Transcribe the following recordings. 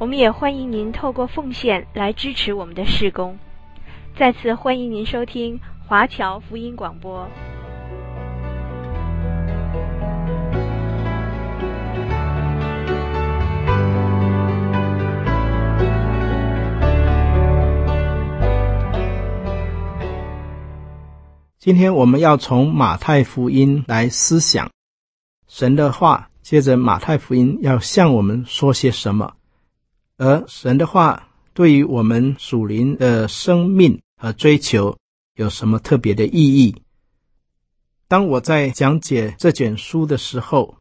我们也欢迎您透过奉献来支持我们的事工。再次欢迎您收听华侨福音广播。今天我们要从马太福音来思想神的话，接着马太福音要向我们说些什么。而神的话对于我们属灵的生命和追求有什么特别的意义？当我在讲解这卷书的时候，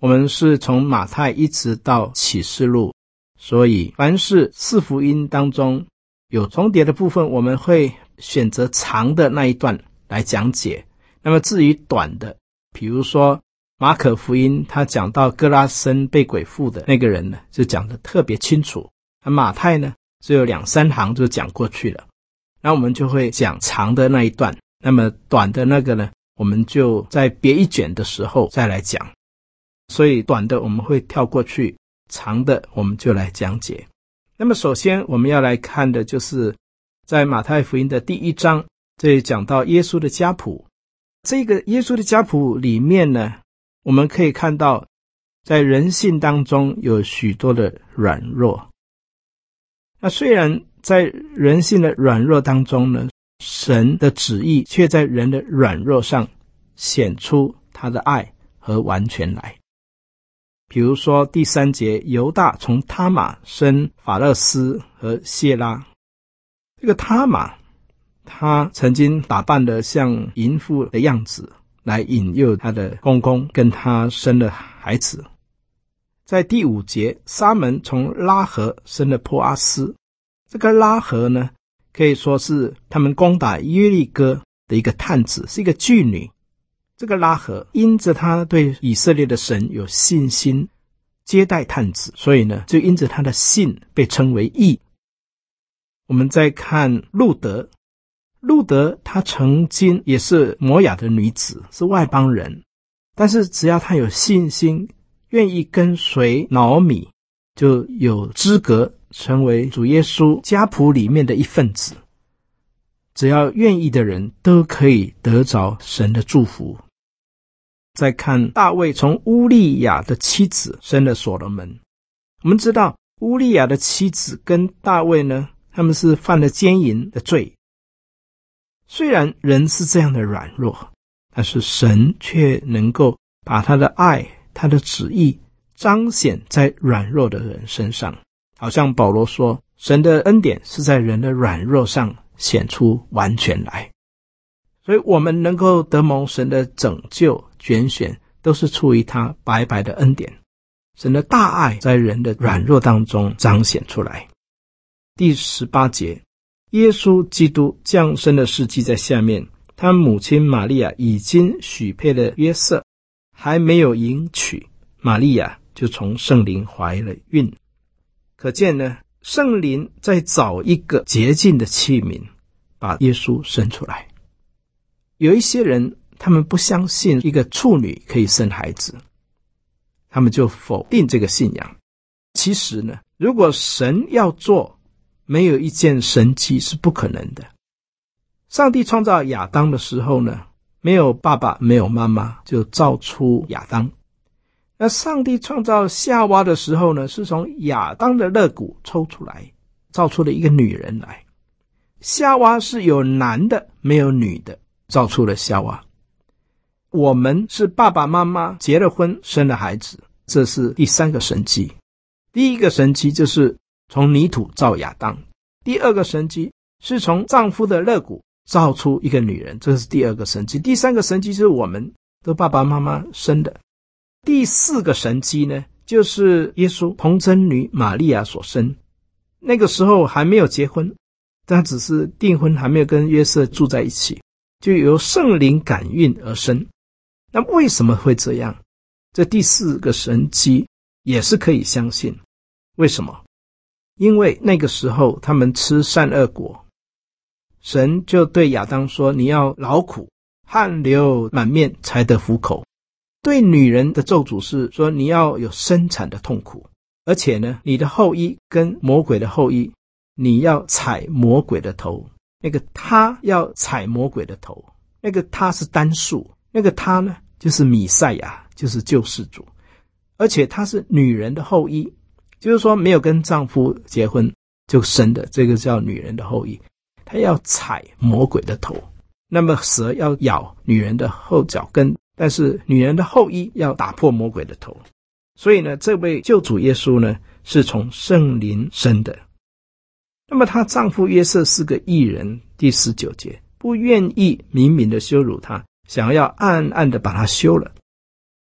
我们是从马太一直到启示录，所以凡是四福音当中有重叠的部分，我们会选择长的那一段来讲解。那么至于短的，比如说。马可福音，他讲到哥拉森被鬼附的那个人呢，就讲得特别清楚。而马太呢，只有两三行就讲过去了。那我们就会讲长的那一段，那么短的那个呢，我们就在别一卷的时候再来讲。所以短的我们会跳过去，长的我们就来讲解。那么首先我们要来看的就是在马太福音的第一章，这里讲到耶稣的家谱。这个耶稣的家谱里面呢，我们可以看到，在人性当中有许多的软弱。那虽然在人性的软弱当中呢，神的旨意却在人的软弱上显出他的爱和完全来。比如说第三节，犹大从他玛生法勒斯和谢拉。这个他玛，他曾经打扮的像淫妇的样子。来引诱他的公公跟他生了孩子。在第五节，沙门从拉合生了波阿斯。这个拉合呢，可以说是他们攻打耶利哥的一个探子，是一个妓女。这个拉合因着他对以色列的神有信心，接待探子，所以呢，就因着他的信被称为义。我们再看路德。路德，她曾经也是摩雅的女子，是外邦人，但是只要她有信心，愿意跟随老米，就有资格成为主耶稣家谱里面的一份子。只要愿意的人都可以得着神的祝福。再看大卫，从乌利亚的妻子生了所罗门。我们知道乌利亚的妻子跟大卫呢，他们是犯了奸淫的罪。虽然人是这样的软弱，但是神却能够把他的爱、他的旨意彰显在软弱的人身上。好像保罗说：“神的恩典是在人的软弱上显出完全来。”所以，我们能够得蒙神的拯救、拣选，都是出于他白白的恩典。神的大爱在人的软弱当中彰显出来。第十八节。耶稣基督降生的事迹在下面。他母亲玛利亚已经许配了约瑟，还没有迎娶，玛利亚就从圣灵怀了孕。可见呢，圣灵在找一个洁净的器皿，把耶稣生出来。有一些人，他们不相信一个处女可以生孩子，他们就否定这个信仰。其实呢，如果神要做，没有一件神迹是不可能的。上帝创造亚当的时候呢，没有爸爸，没有妈妈，就造出亚当。那上帝创造夏娃的时候呢，是从亚当的肋骨抽出来，造出了一个女人来。夏娃是有男的，没有女的，造出了夏娃。我们是爸爸妈妈结了婚，生了孩子，这是第三个神迹。第一个神迹就是。从泥土造亚当，第二个神迹是从丈夫的肋骨造出一个女人，这是第二个神迹。第三个神迹是我们的爸爸妈妈生的。第四个神迹呢，就是耶稣童贞女玛利亚所生，那个时候还没有结婚，但只是订婚还没有跟约瑟住在一起，就由圣灵感孕而生。那为什么会这样？这第四个神迹也是可以相信。为什么？因为那个时候他们吃善恶果，神就对亚当说：“你要劳苦，汗流满面才得糊口。”对女人的咒诅是说：“你要有生产的痛苦，而且呢，你的后裔跟魔鬼的后裔，你要踩魔鬼的头。那个他要踩魔鬼的头，那个他是单数，那个他呢，就是米赛亚，就是救世主，而且他是女人的后裔。”就是说，没有跟丈夫结婚就生的，这个叫女人的后裔。她要踩魔鬼的头，那么蛇要咬女人的后脚跟，但是女人的后裔要打破魔鬼的头。所以呢，这位救主耶稣呢，是从圣灵生的。那么她丈夫约瑟是个异人，第十九节不愿意明明的羞辱她，想要暗暗的把她休了，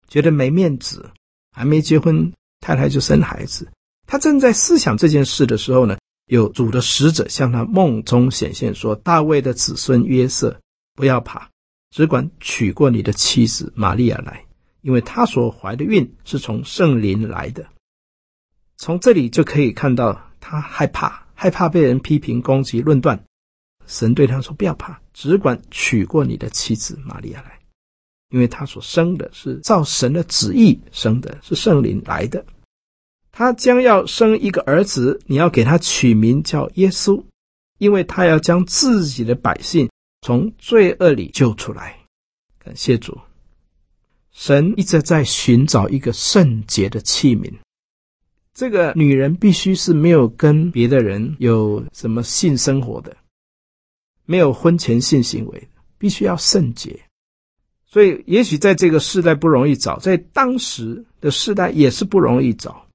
觉得没面子，还没结婚，太太就生孩子。他正在思想这件事的时候呢，有主的使者向他梦中显现，说：“大卫的子孙约瑟，不要怕，只管娶过你的妻子玛利亚来，因为她所怀的孕是从圣灵来的。”从这里就可以看到，他害怕，害怕被人批评、攻击、论断。神对他说：“不要怕，只管娶过你的妻子玛利亚来，因为他所生的是照神的旨意生的，是圣灵来的。”他将要生一个儿子，你要给他取名叫耶稣，因为他要将自己的百姓从罪恶里救出来。感谢主，神一直在寻找一个圣洁的器皿。这个女人必须是没有跟别的人有什么性生活的，没有婚前性行为，必须要圣洁。所以，也许在这个世代不容易找，在当时的世代也是不容易找。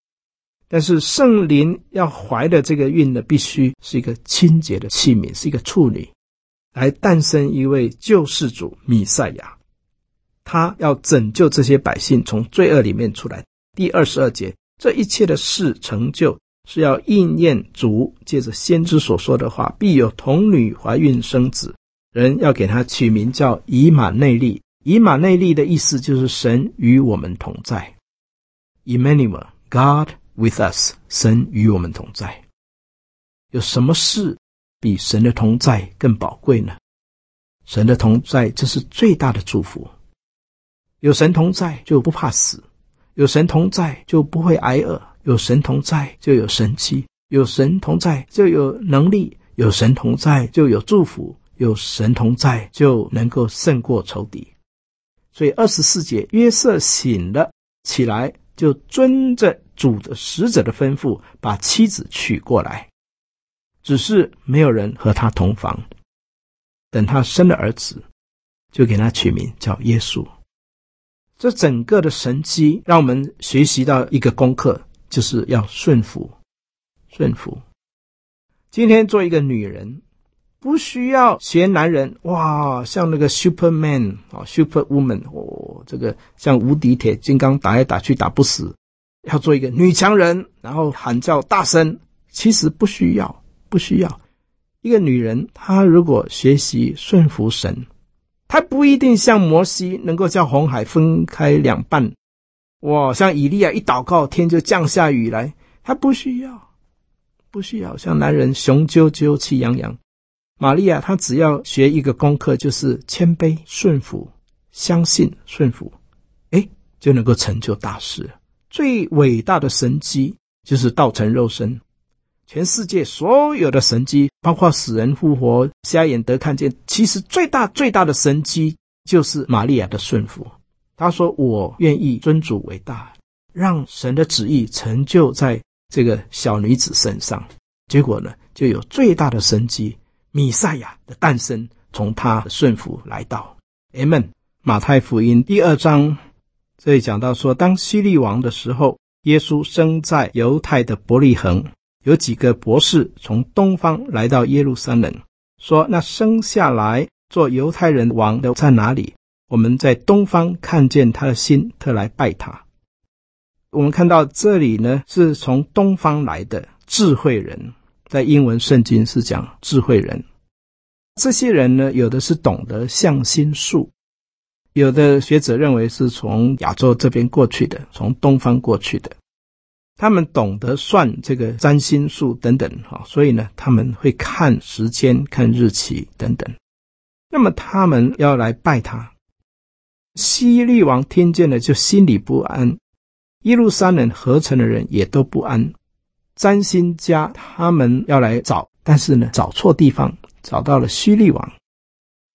但是圣灵要怀的这个孕呢，必须是一个清洁的器皿，是一个处女，来诞生一位救世主米赛亚，他要拯救这些百姓从罪恶里面出来。第二十二节，这一切的事成就，是要应验主借着先知所说的话：必有童女怀孕生子，人要给他取名叫以马内利。以马内利的意思就是神与我们同在。Emmanuel, God。With us，神与我们同在。有什么事比神的同在更宝贵呢？神的同在，这是最大的祝福。有神同在，就不怕死；有神同在，就不会挨饿；有神同在，就有神迹；有神同在，就有能力；有神同在，就有祝福；有神同在，就能够胜过仇敌。所以二十四节，约瑟醒了起来，就遵着。主的使者的吩咐，把妻子娶过来，只是没有人和他同房。等他生了儿子，就给他取名叫耶稣。这整个的神迹，让我们学习到一个功课，就是要顺服。顺服。今天做一个女人，不需要学男人哇，像那个 Superman 啊，Superwoman 哦，这个像无敌铁金刚，打来打去打不死。要做一个女强人，然后喊叫大声，其实不需要，不需要。一个女人，她如果学习顺服神，她不一定像摩西能够将红海分开两半，哇，像以利亚一祷告，天就降下雨来。她不需要，不需要像男人雄赳赳气扬扬。玛利亚她只要学一个功课，就是谦卑顺服，相信顺服，哎，就能够成就大事。最伟大的神迹就是道成肉身，全世界所有的神迹，包括死人复活、瞎眼得看见，其实最大最大的神迹就是玛利亚的顺服。他说：“我愿意尊主为大，让神的旨意成就在这个小女子身上。”结果呢，就有最大的神迹——米赛亚的诞生，从他的顺服来到。Amen。马太福音第二章。这里讲到说，当希律王的时候，耶稣生在犹太的伯利恒。有几个博士从东方来到耶路撒冷，说：“那生下来做犹太人王的在哪里？我们在东方看见他的心，特来拜他。”我们看到这里呢，是从东方来的智慧人，在英文圣经是讲智慧人。这些人呢，有的是懂得象心术，有的学者认为是从亚洲这边过去的，从东方过去的。他们懂得算这个占星术等等，哈，所以呢，他们会看时间、看日期等等。那么他们要来拜他。西律王听见了，就心里不安；耶路撒冷合成的人也都不安。占星家他们要来找，但是呢，找错地方，找到了西律王。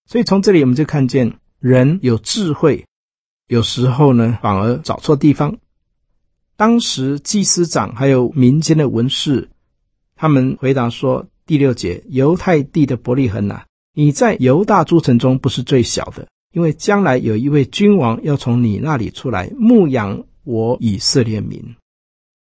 所以从这里我们就看见，人有智慧，有时候呢，反而找错地方。当时祭司长还有民间的文士，他们回答说：“第六节，犹太地的伯利恒呐，你在犹大诸城中不是最小的，因为将来有一位君王要从你那里出来牧养我以色列民。”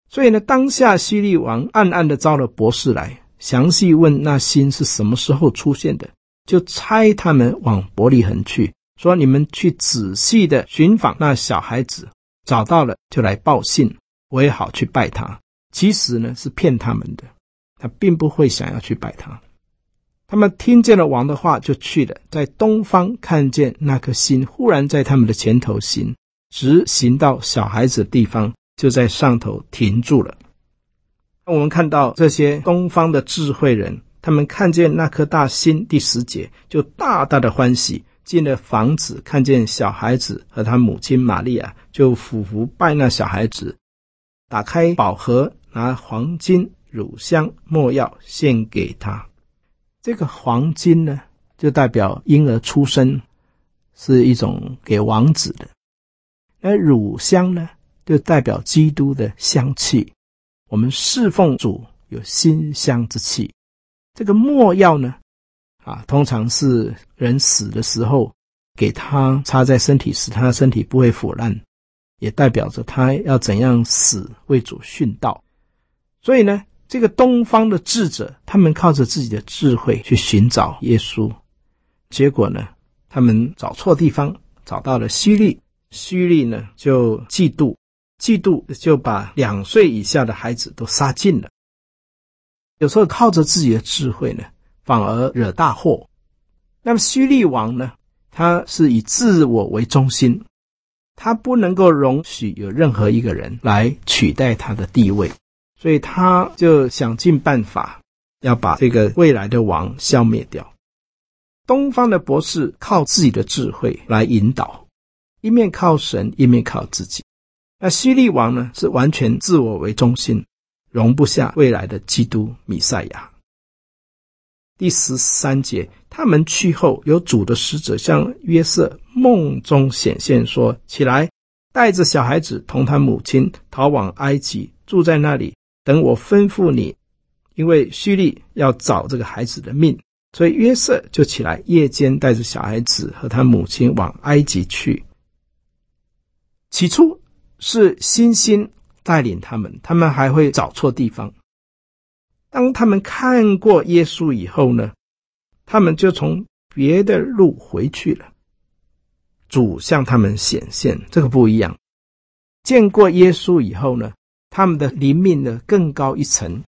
所以呢，当下希律王暗暗的招了博士来，详细问那星是什么时候出现的，就差他们往伯利恒去，说：“你们去仔细的寻访那小孩子。”找到了就来报信，我也好去拜他。其实呢是骗他们的，他并不会想要去拜他。他们听见了王的话，就去了。在东方看见那颗星，忽然在他们的前头行，直行到小孩子的地方，就在上头停住了。那我们看到这些东方的智慧人，他们看见那颗大星，第十节就大大的欢喜。进了房子，看见小孩子和他母亲玛利亚，就俯伏拜那小孩子，打开宝盒，拿黄金、乳香、墨药献给他。这个黄金呢，就代表婴儿出生，是一种给王子的；而乳香呢，就代表基督的香气。我们侍奉主有馨香之气。这个墨药呢？啊，通常是人死的时候，给他插在身体，使他的身体不会腐烂，也代表着他要怎样死为主殉道。所以呢，这个东方的智者，他们靠着自己的智慧去寻找耶稣，结果呢，他们找错地方，找到了希律，希律呢就嫉妒，嫉妒就把两岁以下的孩子都杀尽了。有时候靠着自己的智慧呢。反而惹大祸。那么希律王呢？他是以自我为中心，他不能够容许有任何一个人来取代他的地位，所以他就想尽办法要把这个未来的王消灭掉。东方的博士靠自己的智慧来引导，一面靠神，一面靠自己。那希律王呢？是完全自我为中心，容不下未来的基督弥赛亚。第十三节，他们去后，有主的使者向约瑟梦中显现，说：“起来，带着小孩子同他母亲逃往埃及，住在那里，等我吩咐你。因为希律要找这个孩子的命，所以约瑟就起来，夜间带着小孩子和他母亲往埃及去。起初是星星带领他们，他们还会找错地方。”当他们看过耶稣以后呢，他们就从别的路回去了。主向他们显现，这个不一样。见过耶稣以后呢，他们的灵命呢更高一层，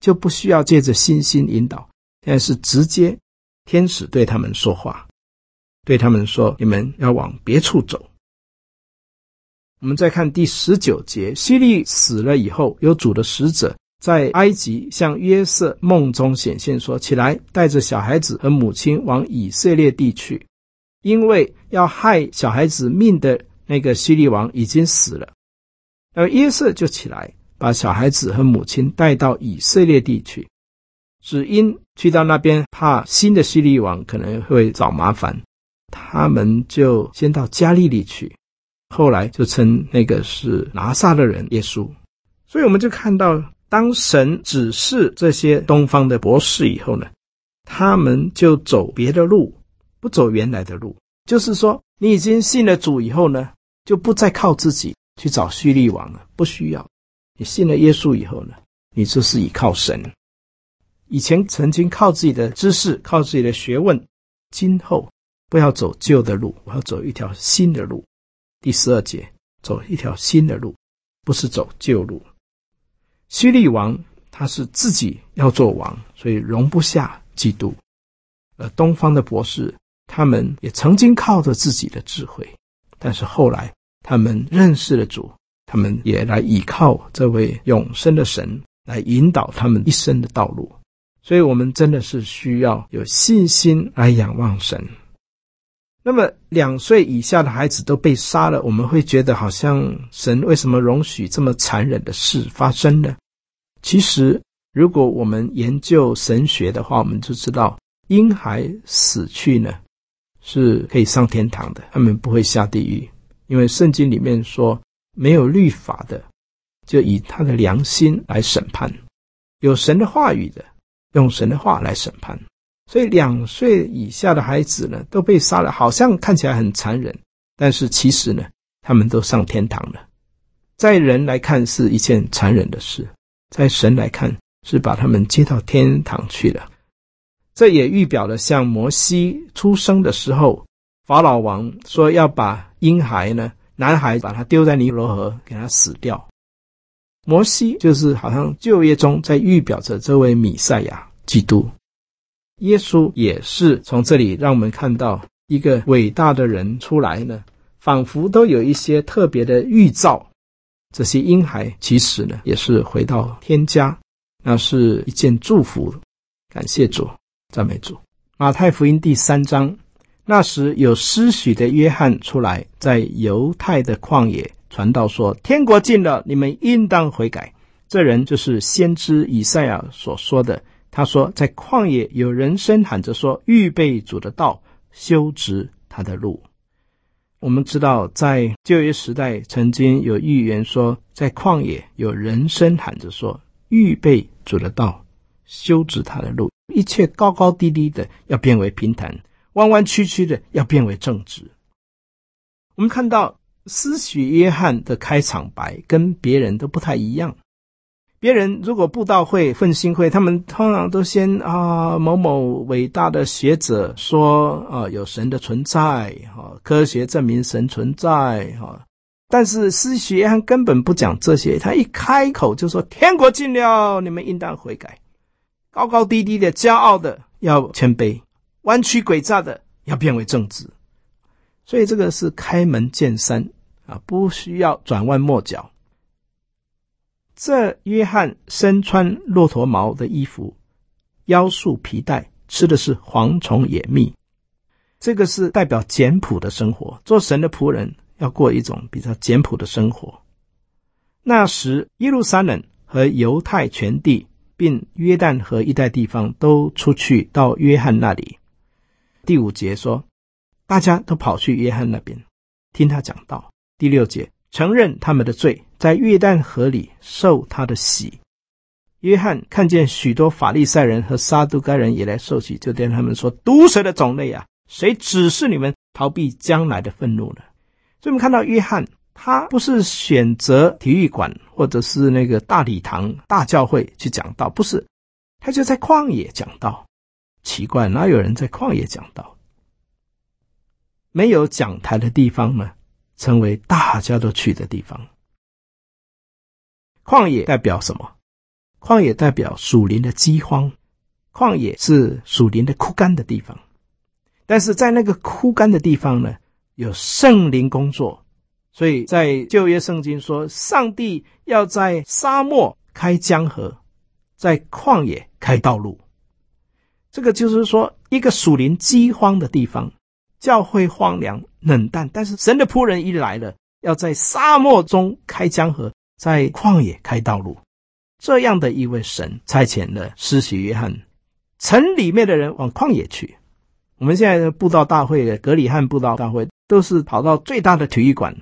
就不需要借着星星引导，现在是直接天使对他们说话，对他们说：“你们要往别处走。”我们再看第十九节，希利死了以后，有主的使者。在埃及向约瑟梦中显现说：“起来，带着小孩子和母亲往以色列地去，因为要害小孩子命的那个希律王已经死了。”而约瑟就起来，把小孩子和母亲带到以色列地去，只因去到那边怕新的希律王可能会找麻烦，他们就先到加利利去，后来就称那个是拿撒勒人耶稣。所以我们就看到。当神指示这些东方的博士以后呢，他们就走别的路，不走原来的路。就是说，你已经信了主以后呢，就不再靠自己去找希律王了，不需要。你信了耶稣以后呢，你就是依靠神。以前曾经靠自己的知识、靠自己的学问，今后不要走旧的路，我要走一条新的路。第十二节，走一条新的路，不是走旧路。西利王他是自己要做王，所以容不下基督。而东方的博士，他们也曾经靠着自己的智慧，但是后来他们认识了主，他们也来依靠这位永生的神来引导他们一生的道路。所以，我们真的是需要有信心来仰望神。那么，两岁以下的孩子都被杀了，我们会觉得好像神为什么容许这么残忍的事发生呢？其实，如果我们研究神学的话，我们就知道，婴孩死去呢是可以上天堂的，他们不会下地狱，因为圣经里面说，没有律法的就以他的良心来审判，有神的话语的用神的话来审判。所以，两岁以下的孩子呢，都被杀了，好像看起来很残忍，但是其实呢，他们都上天堂了。在人来看是一件残忍的事，在神来看是把他们接到天堂去了。这也预表了，像摩西出生的时候，法老王说要把婴孩呢，男孩把他丢在尼罗河，给他死掉。摩西就是好像旧约中在预表着这位弥赛亚基督。耶稣也是从这里让我们看到一个伟大的人出来呢，仿佛都有一些特别的预兆。这些婴孩其实呢，也是回到天家，那是一件祝福。感谢主，赞美主。马太福音第三章，那时有施洗的约翰出来，在犹太的旷野传道说：“天国近了，你们应当悔改。”这人就是先知以赛亚所说的。他说：“在旷野有人声喊着说，预备主的道，修直他的路。”我们知道，在旧约时代曾经有预言说，在旷野有人声喊着说，预备主的道，修直他的路，一切高高低低的要变为平坦，弯弯曲曲的要变为正直。我们看到施洗约翰的开场白跟别人都不太一样。别人如果布道会、奋兴会，他们通常都先啊，某某伟大的学者说啊，有神的存在，哈，科学证明神存在，哈。但是施洗约翰根本不讲这些，他一开口就说：“天国近了，你们应当悔改。”高高低低的、骄傲的要谦卑，弯曲诡诈的要变为正直。所以这个是开门见山啊，不需要转弯抹角。这约翰身穿骆驼毛的衣服，腰束皮带，吃的是蝗虫野蜜。这个是代表简朴的生活。做神的仆人要过一种比较简朴的生活。那时，耶路撒冷和犹太全地，并约旦河一带地方，都出去到约翰那里。第五节说，大家都跑去约翰那边，听他讲道。第六节。承认他们的罪，在约旦河里受他的洗。约翰看见许多法利赛人和撒都该人也来受洗，就对他们说：“毒蛇的种类啊，谁指示你们逃避将来的愤怒呢？”所以，我们看到约翰，他不是选择体育馆或者是那个大礼堂、大教会去讲道，不是，他就在旷野讲道。奇怪，哪有人在旷野讲道？没有讲台的地方呢？成为大家都去的地方。旷野代表什么？旷野代表属灵的饥荒，旷野是属灵的枯干的地方。但是在那个枯干的地方呢，有圣灵工作，所以在旧约圣经说，上帝要在沙漠开江河，在旷野开道路。这个就是说，一个属灵饥荒的地方。教会荒凉冷淡，但是神的仆人一来了，要在沙漠中开江河，在旷野开道路。这样的一位神差遣了施洗约翰，城里面的人往旷野去。我们现在的布道大会，格里汉布道大会，都是跑到最大的体育馆，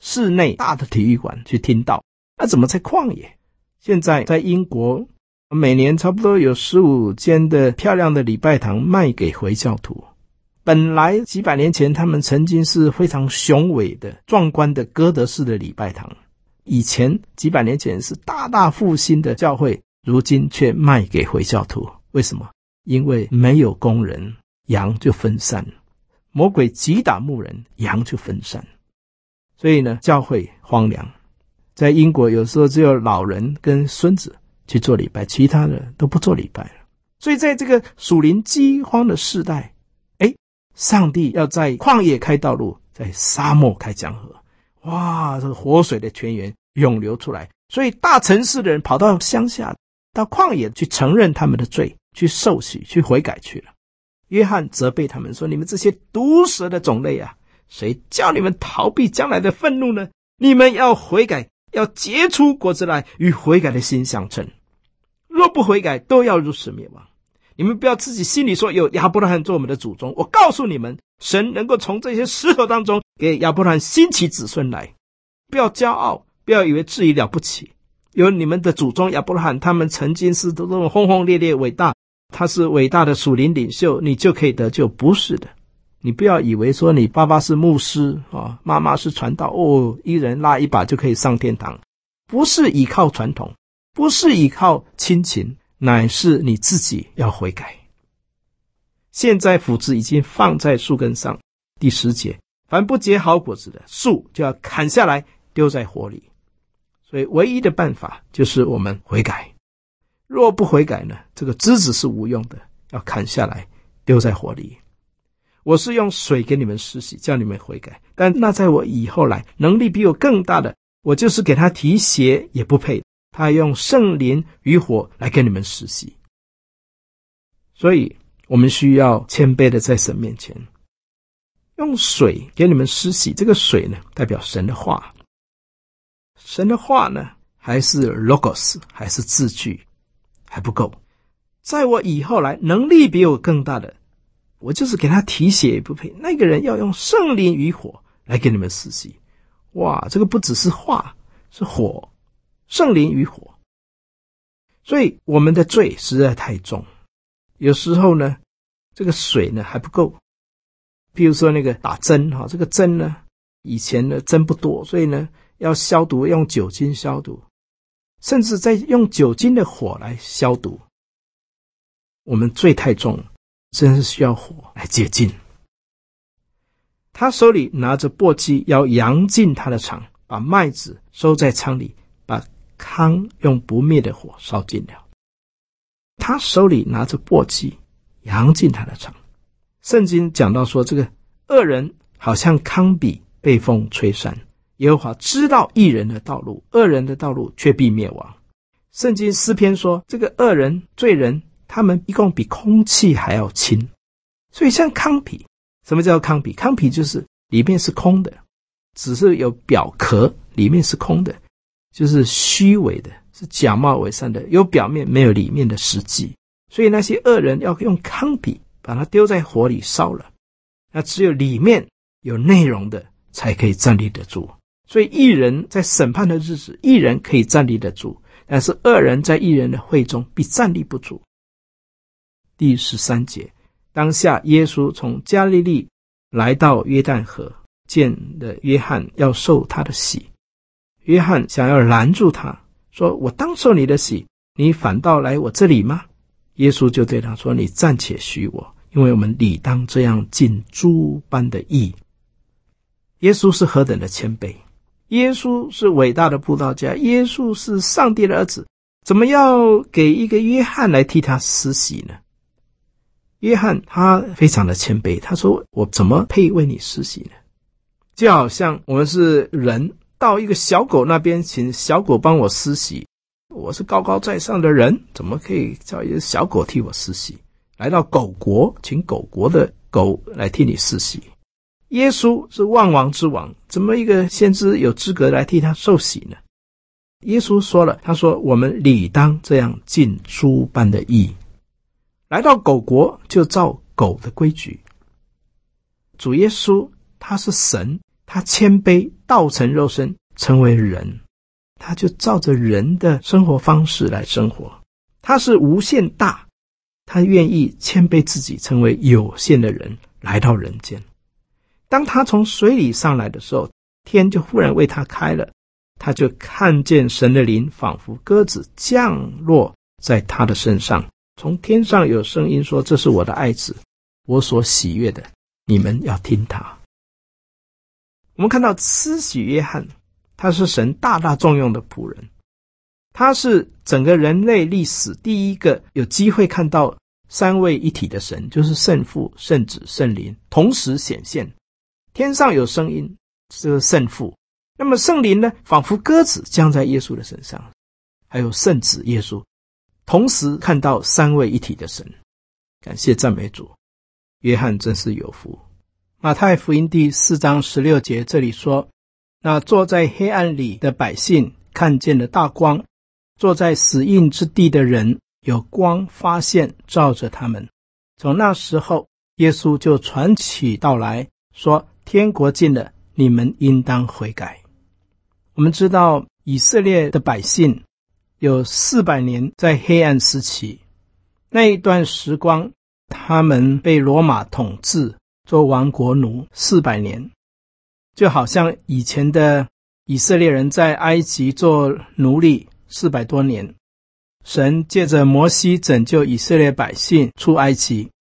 室内大的体育馆去听到。那怎么在旷野？现在在英国，每年差不多有十五间的漂亮的礼拜堂卖给回教徒。本来几百年前，他们曾经是非常雄伟的、壮观的哥德式的礼拜堂。以前几百年前是大大复兴的教会，如今却卖给回教徒。为什么？因为没有工人，羊就分散了；魔鬼击打牧人，羊就分散。所以呢，教会荒凉。在英国，有时候只有老人跟孙子去做礼拜，其他的都不做礼拜了。所以，在这个属灵饥荒的世代，哎，上帝要在旷野开道路，在沙漠开江河，哇，这个活水的泉源涌流出来。所以，大城市的人跑到乡下，到旷野去承认他们的罪，去受洗，去悔改去了。约翰责备他们说：“你们这些毒蛇的种类啊，谁叫你们逃避将来的愤怒呢？你们要悔改，要结出果子来，与悔改的心相称。”若不悔改，都要如此灭亡。你们不要自己心里说有亚伯拉罕做我们的祖宗。我告诉你们，神能够从这些石头当中给亚伯拉罕兴起子孙来。不要骄傲，不要以为自己了不起。有你们的祖宗亚伯拉罕，他们曾经是都这么轰轰烈烈、伟大，他是伟大的属灵领袖，你就可以得救？不是的，你不要以为说你爸爸是牧师啊，妈妈是传道哦，一人拉一把就可以上天堂。不是依靠传统。不是依靠亲情，乃是你自己要悔改。现在斧子已经放在树根上，第十节，凡不结好果子的树就要砍下来丢在火里。所以唯一的办法就是我们悔改。若不悔改呢，这个枝子是无用的，要砍下来丢在火里。我是用水给你们施洗，叫你们悔改。但那在我以后来，能力比我更大的，我就是给他提鞋也不配。他用圣灵与火来跟你们施洗，所以我们需要谦卑的在神面前用水给你们施洗。这个水呢，代表神的话。神的话呢，还是 logos，还是字句，还不够。在我以后来，能力比我更大的，我就是给他提鞋也不配。那个人要用圣灵与火来给你们施洗。哇，这个不只是话，是火。圣灵与火，所以我们的罪实在太重。有时候呢，这个水呢还不够。比如说那个打针哈，这个针呢，以前呢针不多，所以呢要消毒，用酒精消毒，甚至在用酒精的火来消毒。我们罪太重，真是需要火来洁净。他手里拿着簸箕，要扬进他的场，把麦子收在仓里。糠用不灭的火烧尽了，他手里拿着簸箕，扬进他的场。圣经讲到说，这个恶人好像糠秕被风吹散。耶和华知道义人的道路，恶人的道路却必灭亡。圣经诗篇说，这个恶人罪人，他们一共比空气还要轻。所以像糠秕，什么叫糠秕？糠秕就是里面是空的，只是有表壳，里面是空的。就是虚伪的，是假冒伪善的，有表面没有里面的实际。所以那些恶人要用糠秕把它丢在火里烧了，那只有里面有内容的才可以站立得住。所以义人在审判的日子，义人可以站立得住，但是恶人在义人的会中必站立不住。第十三节，当下耶稣从加利利来到约旦河，见了约翰要受他的洗。约翰想要拦住他，说：“我当受你的洗，你反倒来我这里吗？”耶稣就对他说：“你暂且许我，因为我们理当这样尽诸般的义。”耶稣是何等的谦卑！耶稣是伟大的布道家，耶稣是上帝的儿子，怎么要给一个约翰来替他施洗呢？约翰他非常的谦卑，他说：“我怎么配为你施洗呢？”就好像我们是人。到一个小狗那边，请小狗帮我施洗。我是高高在上的人，怎么可以叫一个小狗替我施洗？来到狗国，请狗国的狗来替你施洗。耶稣是万王之王，怎么一个先知有资格来替他受洗呢？耶稣说了，他说：“我们理当这样尽猪般的义。”来到狗国，就照狗的规矩。主耶稣他是神。他谦卑，道成肉身，成为人，他就照着人的生活方式来生活。他是无限大，他愿意谦卑自己，成为有限的人，来到人间。当他从水里上来的时候，天就忽然为他开了，他就看见神的灵仿佛鸽子降落在他的身上。从天上有声音说：“这是我的爱子，我所喜悦的，你们要听他。”我们看到施洗约翰，他是神大大重用的仆人。他是整个人类历史第一个有机会看到三位一体的神，就是圣父、圣子、圣灵同时显现。天上有声音，这个圣父；那么圣灵呢，仿佛鸽子降在耶稣的身上，还有圣子耶稣，同时看到三位一体的神。感谢赞美主，约翰真是有福。马太福音第四章十六节这里说：“那坐在黑暗里的百姓看见了大光。”坐在死荫之地的人，有光发现照着他们。从那时候，耶稣就传起道来说：“天国近了，你们应当悔改。”我们知道，以色列的百姓有四百年在黑暗时期，那一段时光，他们被罗马统治，做亡国奴四百年，就好像以前的以色列人在埃及做奴隶。四百多年，神借着摩西拯救以色列百姓出埃及。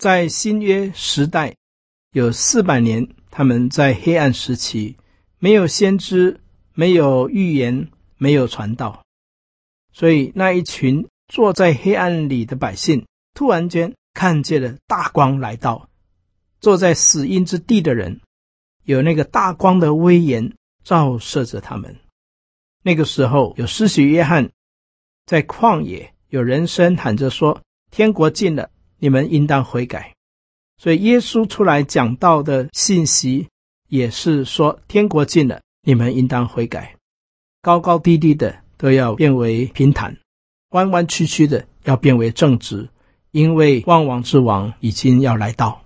在新约时代，有四百年，他们在黑暗时期，没有先知，没有预言，没有传道，所以那一群坐在黑暗里的百姓，突然间看见了大光来到。坐在死荫之地的人，有那个大光的威严照射着他们。那个时候，有施洗约翰在旷野，有人声喊着说：“天国近了，你们应当悔改。”所以耶稣出来讲道的信息也是说：“天国近了，你们应当悔改。”高高低低的都要变为平坦，弯弯曲曲的要变为正直，因为万王之王已经要来到。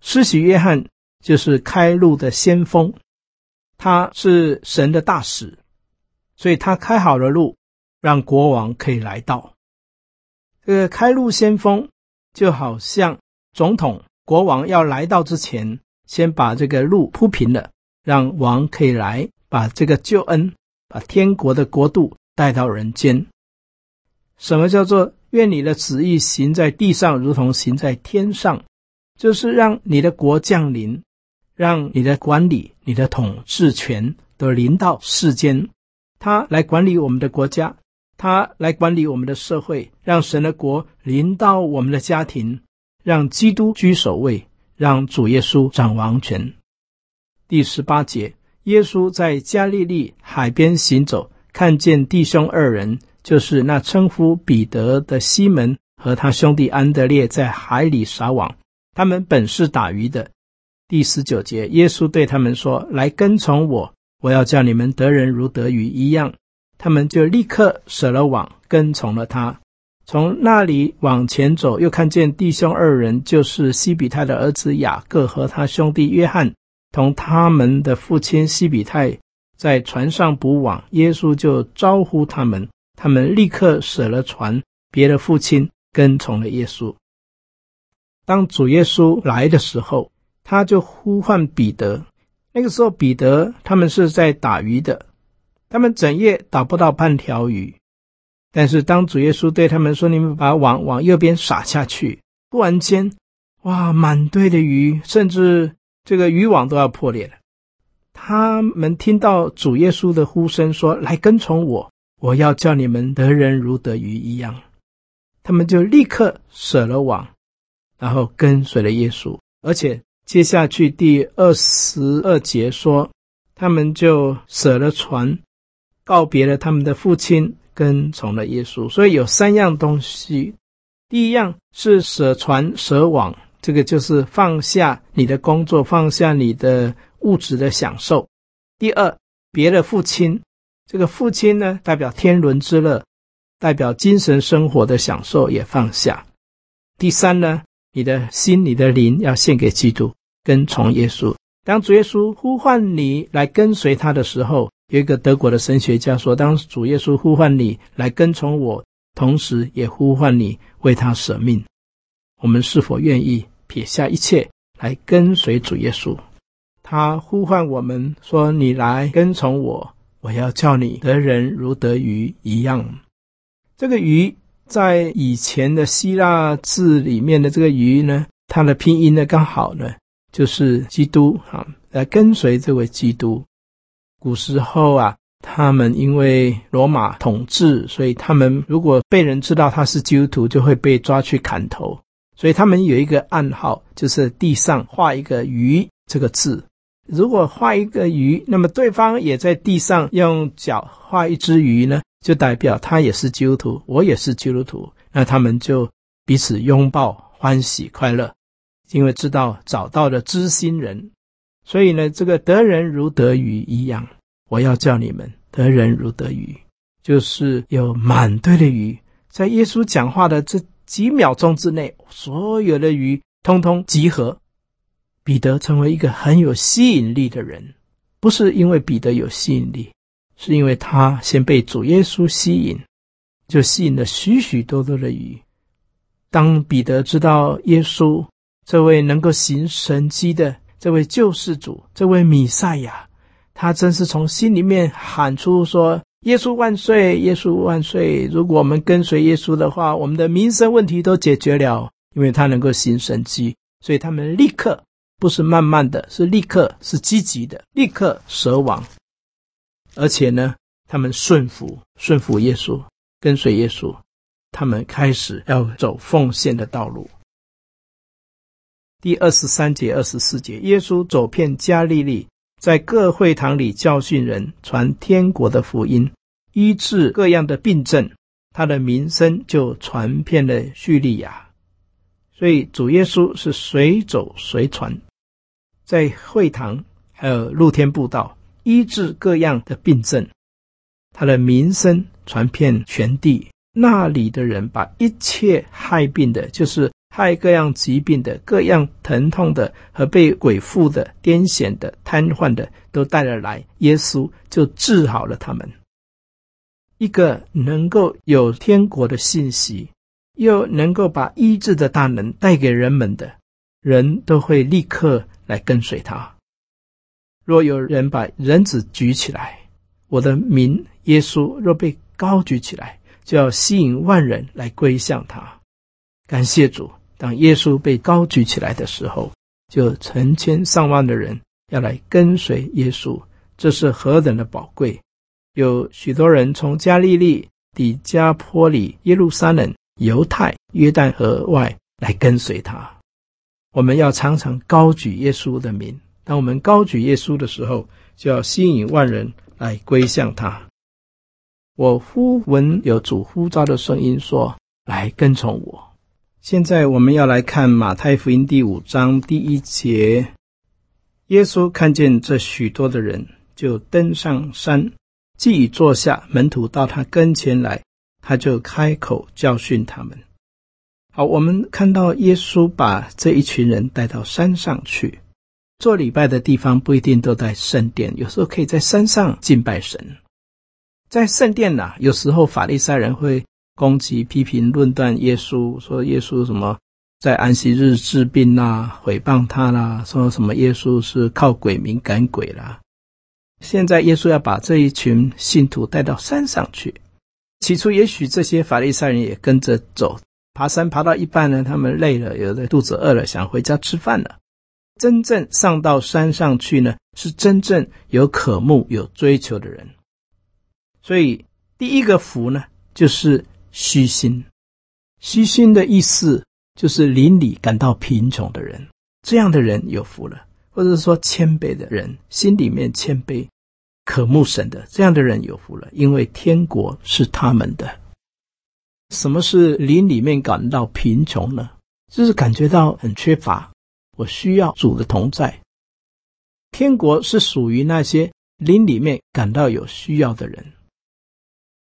施洗约翰就是开路的先锋，他是神的大使。所以他开好了路，让国王可以来到。这个开路先锋，就好像总统、国王要来到之前，先把这个路铺平了，让王可以来，把这个救恩、把天国的国度带到人间。什么叫做愿你的旨意行在地上，如同行在天上？就是让你的国降临，让你的管理、你的统治权都临到世间。他来管理我们的国家，他来管理我们的社会，让神的国临到我们的家庭，让基督居首位，让主耶稣掌王权。第十八节，耶稣在加利利海边行走，看见弟兄二人，就是那称呼彼得的西门和他兄弟安德烈，在海里撒网。他们本是打鱼的。第十九节，耶稣对他们说：“来跟从我。”我要叫你们得人如得鱼一样，他们就立刻舍了网，跟从了他。从那里往前走，又看见弟兄二人，就是西比泰的儿子雅各和他兄弟约翰，同他们的父亲西比泰在船上捕网。耶稣就招呼他们，他们立刻舍了船，别了父亲，跟从了耶稣。当主耶稣来的时候，他就呼唤彼得。那个时候，彼得他们是在打鱼的，他们整夜打不到半条鱼。但是，当主耶稣对他们说：“你们把网往右边撒下去。”突然间，哇，满堆的鱼，甚至这个渔网都要破裂了。他们听到主耶稣的呼声说：“来跟从我，我要叫你们得人如得鱼一样。”他们就立刻舍了网，然后跟随了耶稣，而且。接下去第二十二节说，他们就舍了船，告别了他们的父亲，跟从了耶稣。所以有三样东西：第一样是舍船舍网，这个就是放下你的工作，放下你的物质的享受；第二，别了父亲，这个父亲呢，代表天伦之乐，代表精神生活的享受也放下；第三呢，你的心、你的灵要献给基督，跟从耶稣。当主耶稣呼唤你来跟随他的时候，有一个德国的神学家说：“当主耶稣呼唤你来跟从我，同时也呼唤你为他舍命。我们是否愿意撇下一切来跟随主耶稣？他呼唤我们说：‘你来跟从我，我要叫你得人如得鱼一样。’这个鱼。”在以前的希腊字里面的这个“鱼”呢，它的拼音呢刚好呢就是基督啊，来跟随这位基督。古时候啊，他们因为罗马统治，所以他们如果被人知道他是基督徒，就会被抓去砍头。所以他们有一个暗号，就是地上画一个鱼这个字。如果画一个鱼，那么对方也在地上用脚画一只鱼呢，就代表他也是基督徒，我也是基督徒。那他们就彼此拥抱，欢喜快乐，因为知道找到了知心人。所以呢，这个得人如得鱼一样，我要叫你们得人如得鱼，就是有满堆的鱼，在耶稣讲话的这。几秒钟之内，所有的鱼通通集合，彼得成为一个很有吸引力的人。不是因为彼得有吸引力，是因为他先被主耶稣吸引，就吸引了许许多多的鱼。当彼得知道耶稣这位能够行神迹的这位救世主，这位弥赛亚，他真是从心里面喊出说。耶稣万岁！耶稣万岁！如果我们跟随耶稣的话，我们的民生问题都解决了，因为他能够行神迹，所以他们立刻不是慢慢的，是立刻，是积极的，立刻舍网，而且呢，他们顺服，顺服耶稣，跟随耶稣，他们开始要走奉献的道路。第二十三节、二十四节，耶稣走遍加利利。在各会堂里教训人，传天国的福音，医治各样的病症，他的名声就传遍了叙利亚。所以主耶稣是随走随传，在会堂还有露天布道，医治各样的病症，他的名声传遍全地。那里的人把一切害病的，就是。害各样疾病的、各样疼痛的和被鬼附的、癫痫的、瘫痪的，都带了来，耶稣就治好了他们。一个能够有天国的信息，又能够把医治的大能带给人们的，人都会立刻来跟随他。若有人把人子举起来，我的名耶稣若被高举起来，就要吸引万人来归向他。感谢主。当耶稣被高举起来的时候，就成千上万的人要来跟随耶稣，这是何等的宝贵！有许多人从加利利、底加坡里、耶路撒冷、犹太、约旦河外来跟随他。我们要常常高举耶稣的名。当我们高举耶稣的时候，就要吸引万人来归向他。我忽闻有主呼召的声音说：“来跟从我。”现在我们要来看马太福音第五章第一节。耶稣看见这许多的人，就登上山，既已坐下，门徒到他跟前来，他就开口教训他们。好，我们看到耶稣把这一群人带到山上去做礼拜的地方，不一定都在圣殿，有时候可以在山上敬拜神。在圣殿呐，有时候法利赛人会。攻击、批评、论断耶稣，说耶稣什么在安息日治病啦，毁谤他啦，说什么耶稣是靠鬼名赶鬼啦。现在耶稣要把这一群信徒带到山上去。起初也许这些法利赛人也跟着走，爬山爬到一半呢，他们累了，有的肚子饿了，想回家吃饭了。真正上到山上去呢，是真正有渴慕、有追求的人。所以第一个福呢，就是。虚心，虚心的意思就是邻里感到贫穷的人，这样的人有福了；或者说谦卑的人，心里面谦卑、渴慕神的这样的人有福了，因为天国是他们的。什么是邻里面感到贫穷呢？就是感觉到很缺乏，我需要主的同在。天国是属于那些邻里面感到有需要的人。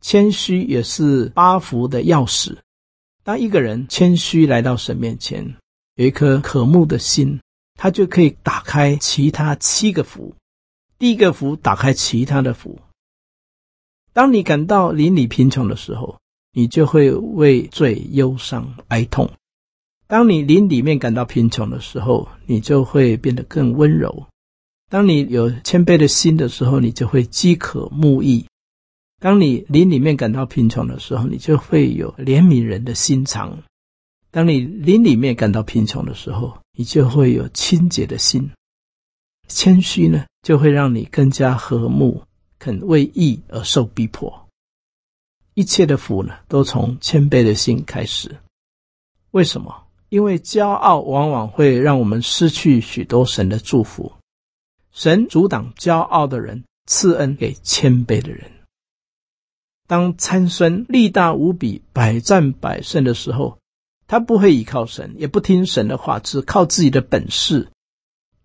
谦虚也是八福的钥匙。当一个人谦虚来到神面前，有一颗渴慕的心，他就可以打开其他七个福。第一个福打开其他的福。当你感到邻里贫穷的时候，你就会为罪忧伤哀痛；当你邻里面感到贫穷的时候，你就会变得更温柔；当你有谦卑的心的时候，你就会饥渴慕义。当你邻里面感到贫穷的时候，你就会有怜悯人的心肠；当你邻里面感到贫穷的时候，你就会有清洁的心。谦虚呢，就会让你更加和睦，肯为义而受逼迫。一切的福呢，都从谦卑的心开始。为什么？因为骄傲往往会让我们失去许多神的祝福。神阻挡骄傲的人，赐恩给谦卑的人。当参孙力大无比、百战百胜的时候，他不会依靠神，也不听神的话，只靠自己的本事。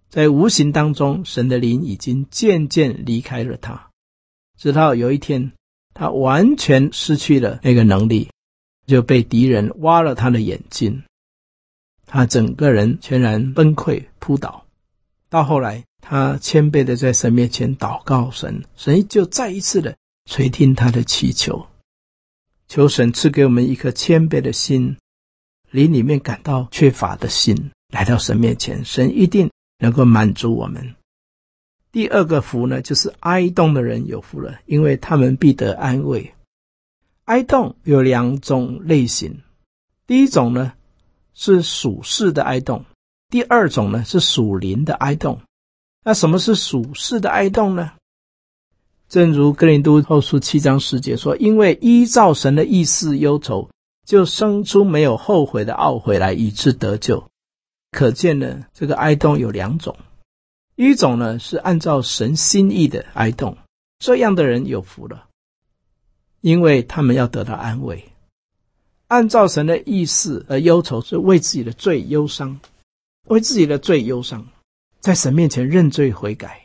在无形当中，神的灵已经渐渐离开了他，直到有一天，他完全失去了那个能力，就被敌人挖了他的眼睛，他整个人全然崩溃扑倒。到后来，他谦卑的在神面前祷告神，神就再一次的。垂听他的祈求，求神赐给我们一颗谦卑的心，灵里面感到缺乏的心，来到神面前，神一定能够满足我们。第二个福呢，就是哀慟的人有福了，因为他们必得安慰。哀慟有两种类型，第一种呢是属世的哀慟，第二种呢是属灵的哀慟。那什么是属世的哀慟呢？正如格林都后书七章十节说：“因为依照神的意思忧愁，就生出没有后悔的懊悔来，以致得救。”可见呢，这个哀慟有两种，一种呢是按照神心意的哀慟，这样的人有福了，因为他们要得到安慰；按照神的意思而忧愁，是为自己的罪忧伤，为自己的罪忧伤，在神面前认罪悔改。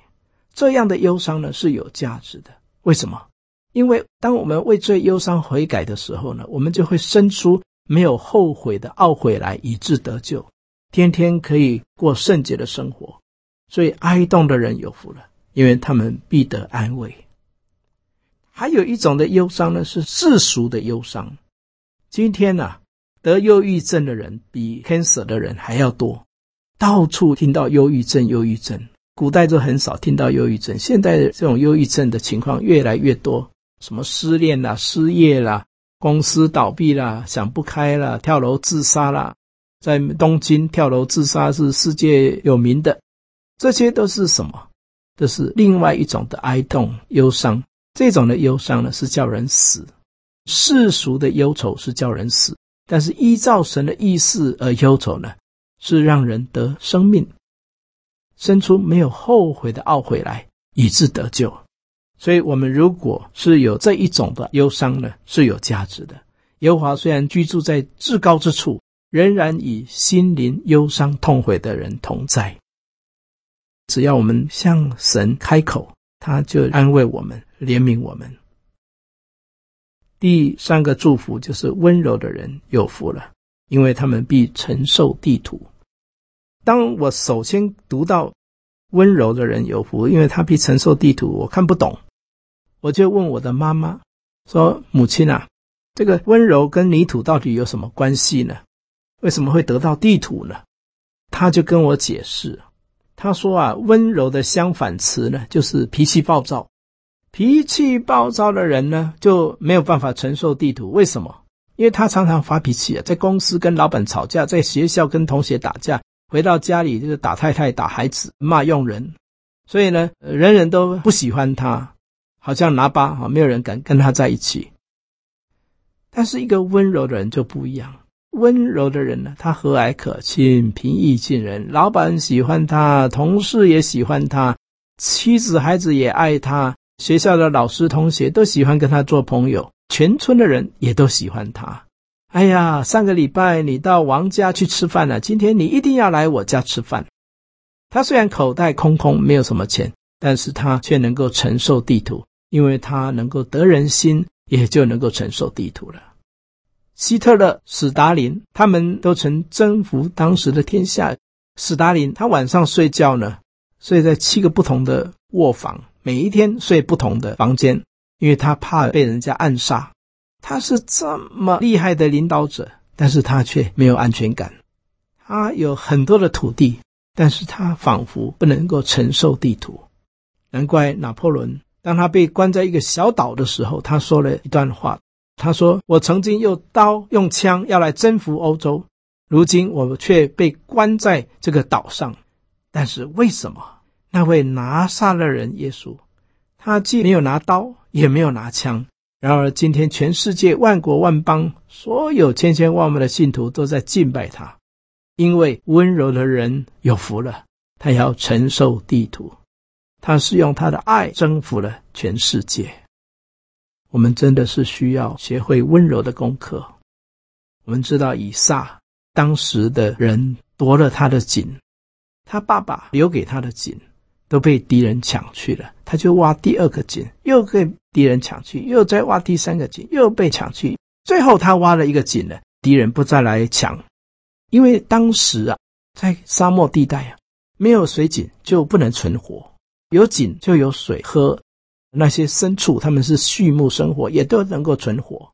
这样的忧伤呢是有价值的，为什么？因为当我们为罪忧伤悔改的时候呢，我们就会生出没有后悔的懊悔来，以致得救，天天可以过圣洁的生活。所以哀慟的人有福了，因为他们必得安慰。还有一种的忧伤呢，是世俗的忧伤。今天呢、啊，得忧郁症的人比 cancer 的人还要多，到处听到忧郁症，忧郁症。古代就很少听到忧郁症，现在这种忧郁症的情况越来越多，什么失恋啦、失业啦、公司倒闭啦、想不开啦、跳楼自杀啦，在东京跳楼自杀是世界有名的，这些都是什么？这是另外一种的哀痛忧伤。这种的忧伤呢，是叫人死；世俗的忧愁是叫人死，但是依照神的意思而忧愁呢，是让人得生命。生出没有后悔的懊悔来，以致得救。所以，我们如果是有这一种的忧伤呢，是有价值的。耶和华虽然居住在至高之处，仍然与心灵忧伤痛悔的人同在。只要我们向神开口，他就安慰我们，怜悯我们。第三个祝福就是温柔的人有福了，因为他们必承受地土。当我首先读到温柔的人有福，因为他必承受地土，我看不懂，我就问我的妈妈说：“母亲啊，这个温柔跟泥土到底有什么关系呢？为什么会得到地土呢？”他就跟我解释，他说啊，温柔的相反词呢，就是脾气暴躁，脾气暴躁的人呢，就没有办法承受地图。为什么？因为他常常发脾气啊，在公司跟老板吵架，在学校跟同学打架。回到家里就是打太太、打孩子、骂佣人，所以呢，人人都不喜欢他，好像拿巴啊，没有人敢跟他在一起。但是一个温柔的人就不一样，温柔的人呢，他和蔼可亲、平易近人，老板喜欢他，同事也喜欢他，妻子孩子也爱他，学校的老师同学都喜欢跟他做朋友，全村的人也都喜欢他。哎呀，上个礼拜你到王家去吃饭了，今天你一定要来我家吃饭。他虽然口袋空空，没有什么钱，但是他却能够承受地图，因为他能够得人心，也就能够承受地图了。希特勒、史达林他们都曾征服当时的天下。史达林他晚上睡觉呢，睡在七个不同的卧房，每一天睡不同的房间，因为他怕被人家暗杀。他是这么厉害的领导者，但是他却没有安全感。他有很多的土地，但是他仿佛不能够承受地图。难怪拿破仑，当他被关在一个小岛的时候，他说了一段话。他说：“我曾经用刀用枪要来征服欧洲，如今我却被关在这个岛上。但是为什么？那位拿撒勒人耶稣，他既没有拿刀，也没有拿枪。然而，今天全世界万国万邦，所有千千万万的信徒都在敬拜他，因为温柔的人有福了，他要承受地土。他是用他的爱征服了全世界。我们真的是需要学会温柔的功课。我们知道以撒当时的人夺了他的井，他爸爸留给他的井都被敌人抢去了，他就挖第二个井，又被敌人抢去，又再挖第三个井，又被抢去。最后他挖了一个井了，敌人不再来抢，因为当时啊，在沙漠地带啊，没有水井就不能存活。有井就有水喝，那些牲畜他们是畜牧生活，也都能够存活。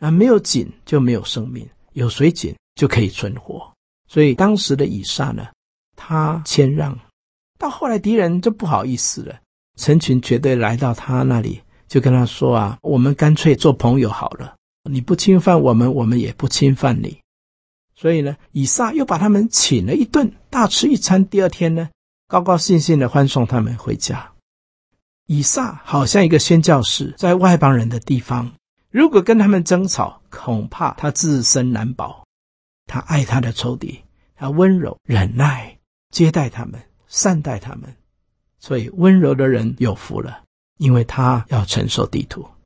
啊，没有井就没有生命，有水井就可以存活。所以当时的以撒呢，他谦让，到后来敌人就不好意思了，成群结队来到他那里，就跟他说啊，我们干脆做朋友好了，你不侵犯我们，我们也不侵犯你。所以呢，以撒又把他们请了一顿，大吃一餐。第二天呢，高高兴兴的欢送他们回家。以撒好像一个宣教士，在外邦人的地方，如果跟他们争吵，恐怕他自身难保。他爱他的仇敌，他温柔忍耐接待他们，善待他们。所以温柔的人有福了，因为他要承受地图。